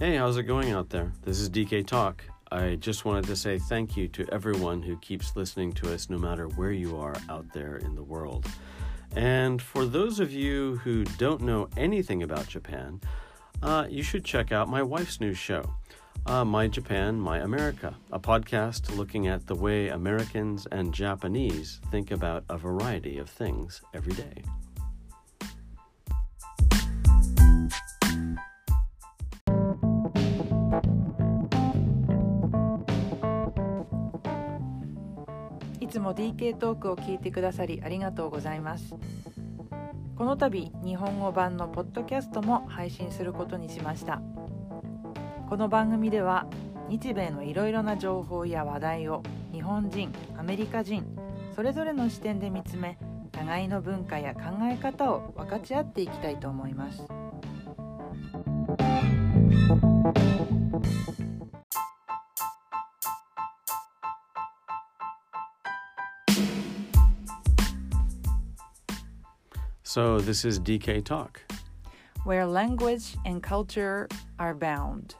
Hey, how's it going out there? This is DK Talk. I just wanted to say thank you to everyone who keeps listening to us no matter where you are out there in the world. And for those of you who don't know anything about Japan, uh, you should check out my wife's new show, uh, My Japan, My America, a podcast looking at the way Americans and Japanese think about a variety of things every day. つも DK トークを聞いてくださりありがとうございますこの度日本語版のポッドキャストも配信することにしましたこの番組では日米のいろいろな情報や話題を日本人アメリカ人それぞれの視点で見つめ互いの文化や考え方を分かち合っていきたいと思います。So, this is DK Talk. where language and culture are bound.